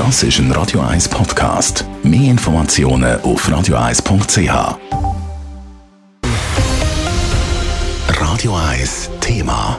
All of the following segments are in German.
Das ist ein Radio 1 Podcast. Mehr Informationen auf radio1.ch. Radio 1 Thema.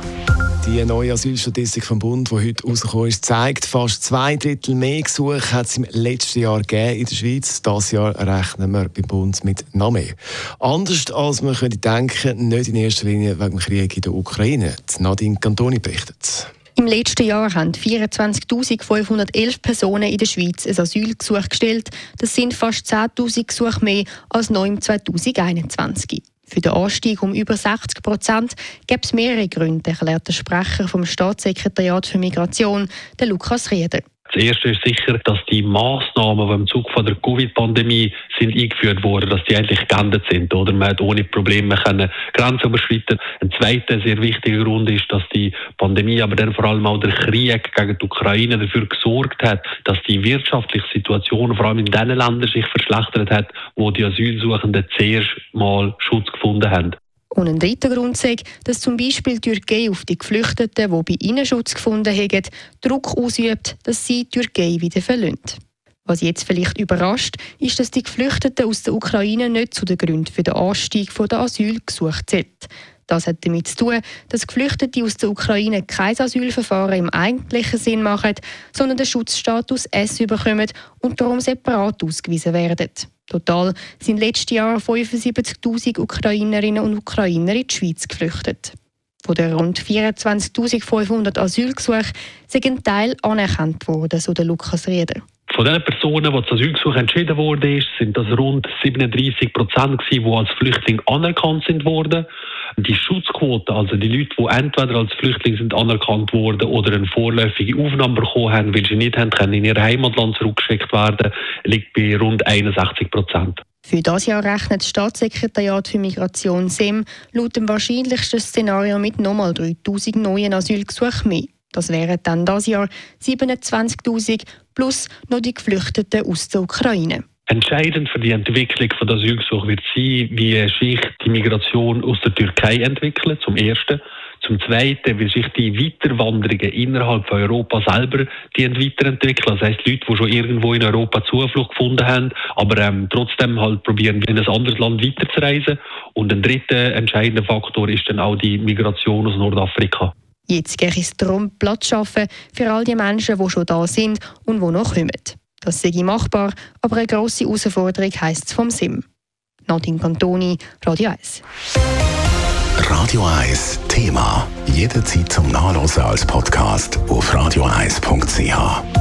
Die neue Asylstatistik vom Bund, die heute rausgekommen ist, zeigt, fast zwei Drittel mehr Gesuche hat es im letzten Jahr gegeben in der Schweiz. Das Jahr rechnen wir beim Bund mit noch mehr. Anders als man könnte denken, nicht in erster Linie wegen dem Krieg in der Ukraine. Nadine Cantoni berichtet. Im letzten Jahr haben 24.511 Personen in der Schweiz ein Asylgesuch gestellt. Das sind fast 10.000 Gesuche mehr als noch im 2021. Für den Anstieg um über 60 Prozent gibt es mehrere Gründe, erklärt der Sprecher vom Staatssekretariat für Migration, der Lukas Rieder. Das erste ist sicher, dass die Massnahmen, die im Zug von der Covid-Pandemie sind eingeführt wurden, dass die eigentlich geändert sind, oder? Man hat ohne Probleme können Grenzen überschreiten. Ein zweiter sehr wichtiger Grund ist, dass die Pandemie, aber dann vor allem auch der Krieg gegen die Ukraine dafür gesorgt hat, dass die wirtschaftliche Situation vor allem in den Ländern sich verschlechtert hat, wo die Asylsuchenden zuerst mal Schutz gefunden haben. Und ein dritter Grund ist, dass zum Beispiel die Türkei auf die Geflüchteten, die bei ihnen Schutz gefunden haben, Druck ausübt, dass sie die Türkei wieder verlassen. Was jetzt vielleicht überrascht, ist, dass die Geflüchteten aus der Ukraine nicht zu den Gründen für den Anstieg der Asylgesuche zählt. Das hat damit zu tun, dass Geflüchtete aus der Ukraine kein Asylverfahren im eigentlichen Sinn machen, sondern den Schutzstatus S bekommen und darum separat ausgewiesen werden. Total sind letztes Jahr 75.000 Ukrainerinnen und Ukrainer in die Schweiz geflüchtet. Von den rund 24.500 Asylgesuchen sind ein Teil anerkannt worden, so der Lukas Rieder. Von den Personen, die das Asylgesuch entschieden wurde, sind das rund 37 Prozent, die als Flüchtling anerkannt sind worden. Die Schutzquote, also die Leute, die entweder als Flüchtling sind anerkannt worden oder eine vorläufige Aufnahme bekommen haben, weil sie nicht haben können, in ihr Heimatland zurückgeschickt werden, liegt bei rund 61 Prozent. Für das Jahr rechnet das Staatssekretariat für Migration SEM laut dem wahrscheinlichsten Szenario mit nochmal 3000 neuen Asylgesuchen mehr. Das wären dann das Jahr 27.000 plus noch die Geflüchteten aus der Ukraine. Entscheidend für die Entwicklung von der Asylgesuch wird sein, wie sich die Migration aus der Türkei entwickelt, zum Ersten. Zum Zweiten, wie sich die Weiterwanderungen innerhalb von Europa selber die weiterentwickeln. Das heisst, Leute, die schon irgendwo in Europa Zuflucht gefunden haben, aber ähm, trotzdem halt probieren, in ein anderes Land weiterzureisen. Und ein dritter entscheidender Faktor ist dann auch die Migration aus Nordafrika. Jetzt geht es darum, Platz zu schaffen für all die Menschen, die schon da sind und die noch kommen. Das sei machbar, aber eine grosse Herausforderung heisst es vom SIM. Nadine Cantoni, Radio 1. Radio 1 Thema. Jederzeit zum Nachlesen als Podcast auf radio1.ch.